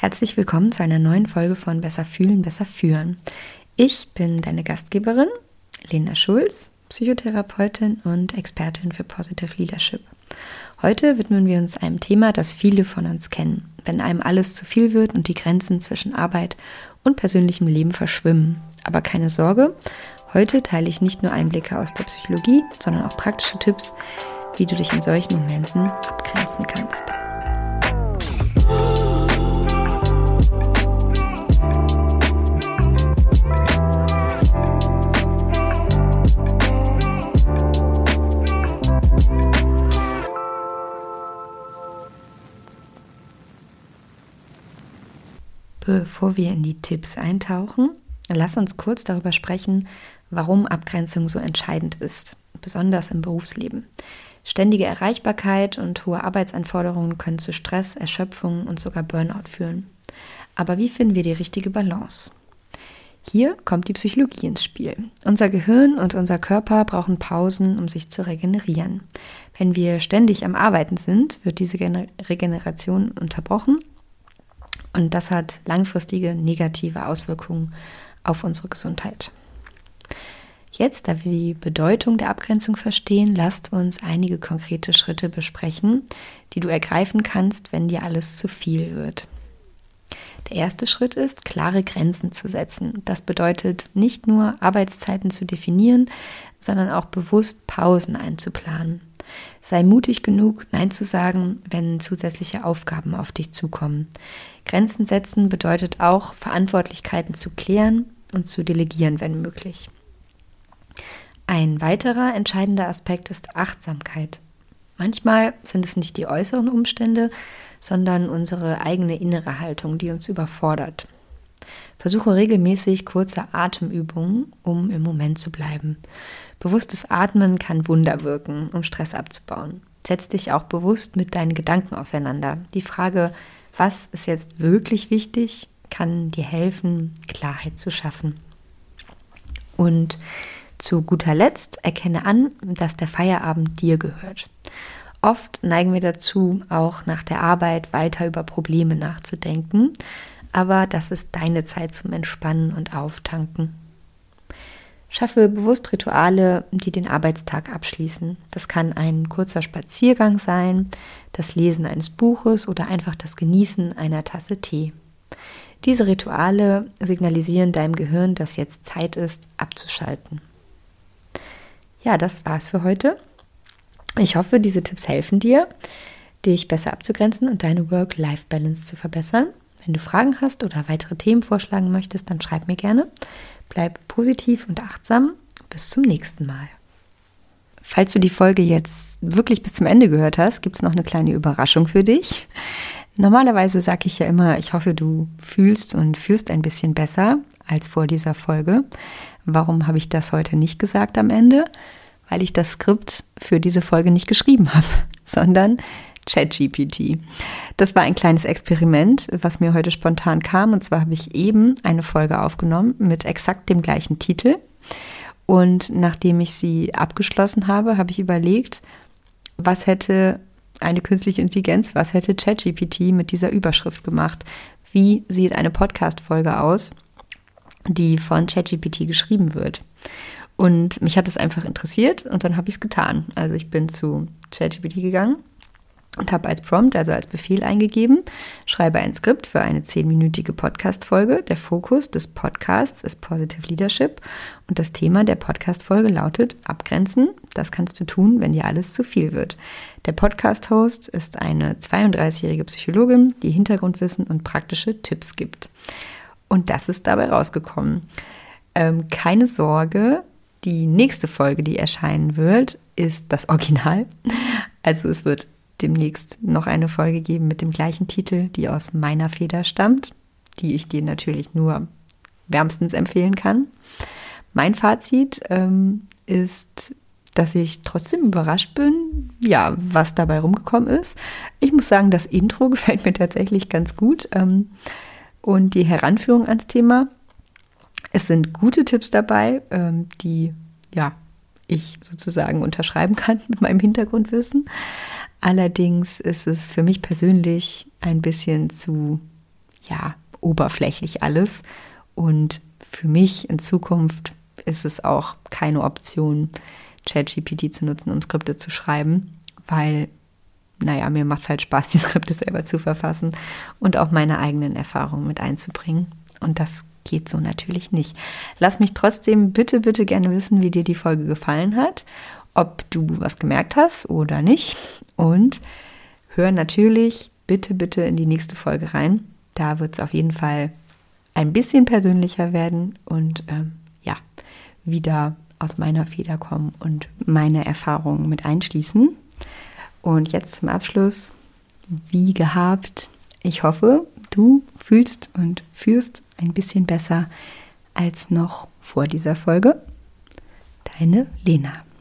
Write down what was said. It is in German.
Herzlich willkommen zu einer neuen Folge von Besser fühlen, besser führen. Ich bin deine Gastgeberin, Lena Schulz, Psychotherapeutin und Expertin für Positive Leadership. Heute widmen wir uns einem Thema, das viele von uns kennen, wenn einem alles zu viel wird und die Grenzen zwischen Arbeit und persönlichem Leben verschwimmen. Aber keine Sorge, heute teile ich nicht nur Einblicke aus der Psychologie, sondern auch praktische Tipps, wie du dich in solchen Momenten abgrenzen kannst. Bevor wir in die Tipps eintauchen, lass uns kurz darüber sprechen, warum Abgrenzung so entscheidend ist, besonders im Berufsleben. Ständige Erreichbarkeit und hohe Arbeitsanforderungen können zu Stress, Erschöpfung und sogar Burnout führen. Aber wie finden wir die richtige Balance? Hier kommt die Psychologie ins Spiel. Unser Gehirn und unser Körper brauchen Pausen, um sich zu regenerieren. Wenn wir ständig am Arbeiten sind, wird diese Regeneration unterbrochen und das hat langfristige negative Auswirkungen auf unsere Gesundheit. Jetzt, da wir die Bedeutung der Abgrenzung verstehen, lasst uns einige konkrete Schritte besprechen, die du ergreifen kannst, wenn dir alles zu viel wird. Der erste Schritt ist, klare Grenzen zu setzen. Das bedeutet nicht nur Arbeitszeiten zu definieren, sondern auch bewusst Pausen einzuplanen. Sei mutig genug, Nein zu sagen, wenn zusätzliche Aufgaben auf dich zukommen. Grenzen setzen bedeutet auch, Verantwortlichkeiten zu klären und zu delegieren, wenn möglich. Ein weiterer entscheidender Aspekt ist Achtsamkeit. Manchmal sind es nicht die äußeren Umstände, sondern unsere eigene innere Haltung, die uns überfordert. Versuche regelmäßig kurze Atemübungen, um im Moment zu bleiben. Bewusstes Atmen kann Wunder wirken, um Stress abzubauen. Setz dich auch bewusst mit deinen Gedanken auseinander. Die Frage, was ist jetzt wirklich wichtig, kann dir helfen, Klarheit zu schaffen. Und zu guter Letzt erkenne an, dass der Feierabend dir gehört. Oft neigen wir dazu, auch nach der Arbeit weiter über Probleme nachzudenken, aber das ist deine Zeit zum Entspannen und Auftanken. Schaffe bewusst Rituale, die den Arbeitstag abschließen. Das kann ein kurzer Spaziergang sein, das Lesen eines Buches oder einfach das Genießen einer Tasse Tee. Diese Rituale signalisieren deinem Gehirn, dass jetzt Zeit ist, abzuschalten. Ja, das war's für heute. Ich hoffe, diese Tipps helfen dir, dich besser abzugrenzen und deine Work-Life-Balance zu verbessern. Wenn du Fragen hast oder weitere Themen vorschlagen möchtest, dann schreib mir gerne. Bleib positiv und achtsam. Bis zum nächsten Mal. Falls du die Folge jetzt wirklich bis zum Ende gehört hast, gibt es noch eine kleine Überraschung für dich. Normalerweise sage ich ja immer, ich hoffe, du fühlst und führst ein bisschen besser als vor dieser Folge. Warum habe ich das heute nicht gesagt am Ende? Weil ich das Skript für diese Folge nicht geschrieben habe, sondern ChatGPT. Das war ein kleines Experiment, was mir heute spontan kam. Und zwar habe ich eben eine Folge aufgenommen mit exakt dem gleichen Titel. Und nachdem ich sie abgeschlossen habe, habe ich überlegt, was hätte eine künstliche Intelligenz, was hätte ChatGPT mit dieser Überschrift gemacht? Wie sieht eine Podcast-Folge aus, die von ChatGPT geschrieben wird? Und mich hat es einfach interessiert und dann habe ich es getan. Also ich bin zu ChatGPT gegangen und habe als Prompt, also als Befehl eingegeben, schreibe ein Skript für eine zehnminütige Podcast-Folge. Der Fokus des Podcasts ist Positive Leadership und das Thema der Podcast-Folge lautet Abgrenzen. Das kannst du tun, wenn dir alles zu viel wird. Der Podcast-Host ist eine 32-jährige Psychologin, die Hintergrundwissen und praktische Tipps gibt. Und das ist dabei rausgekommen. Ähm, keine Sorge, die nächste Folge, die erscheinen wird, ist das Original. Also es wird demnächst noch eine Folge geben mit dem gleichen Titel, die aus meiner Feder stammt, die ich dir natürlich nur wärmstens empfehlen kann. Mein Fazit ähm, ist, dass ich trotzdem überrascht bin, ja, was dabei rumgekommen ist. Ich muss sagen, das Intro gefällt mir tatsächlich ganz gut ähm, und die Heranführung ans Thema. Es sind gute Tipps dabei, ähm, die ja ich sozusagen unterschreiben kann mit meinem Hintergrundwissen. Allerdings ist es für mich persönlich ein bisschen zu ja oberflächlich alles. Und für mich in Zukunft ist es auch keine Option, ChatGPT zu nutzen, um Skripte zu schreiben, weil, naja, mir macht es halt Spaß, die Skripte selber zu verfassen und auch meine eigenen Erfahrungen mit einzubringen. Und das geht so natürlich nicht. Lass mich trotzdem bitte, bitte gerne wissen, wie dir die Folge gefallen hat, ob du was gemerkt hast oder nicht. Und hör natürlich bitte, bitte in die nächste Folge rein. Da wird es auf jeden Fall ein bisschen persönlicher werden und ähm, ja, wieder aus meiner Feder kommen und meine Erfahrungen mit einschließen. Und jetzt zum Abschluss, wie gehabt, ich hoffe, du fühlst und führst ein bisschen besser als noch vor dieser Folge. Deine Lena.